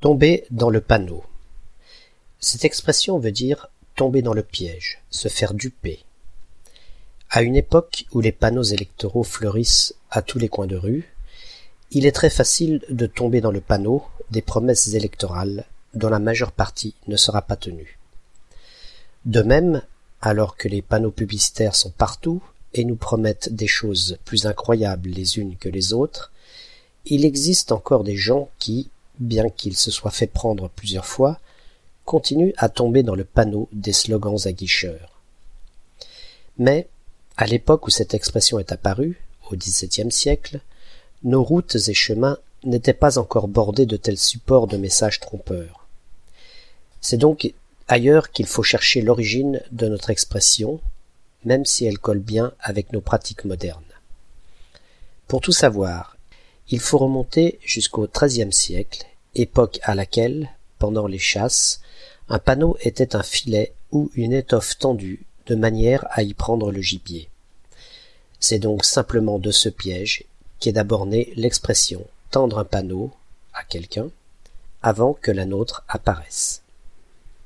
Tomber dans le panneau. Cette expression veut dire tomber dans le piège, se faire duper. À une époque où les panneaux électoraux fleurissent à tous les coins de rue, il est très facile de tomber dans le panneau des promesses électorales dont la majeure partie ne sera pas tenue. De même, alors que les panneaux publicitaires sont partout et nous promettent des choses plus incroyables les unes que les autres, il existe encore des gens qui, bien qu'il se soit fait prendre plusieurs fois, continue à tomber dans le panneau des slogans aguicheurs. Mais, à l'époque où cette expression est apparue, au XVIIe siècle, nos routes et chemins n'étaient pas encore bordés de tels supports de messages trompeurs. C'est donc ailleurs qu'il faut chercher l'origine de notre expression, même si elle colle bien avec nos pratiques modernes. Pour tout savoir, il faut remonter jusqu'au XIIIe siècle époque à laquelle, pendant les chasses, un panneau était un filet ou une étoffe tendue de manière à y prendre le gibier. C'est donc simplement de ce piège qu'est d'abord née l'expression tendre un panneau à quelqu'un avant que la nôtre apparaisse.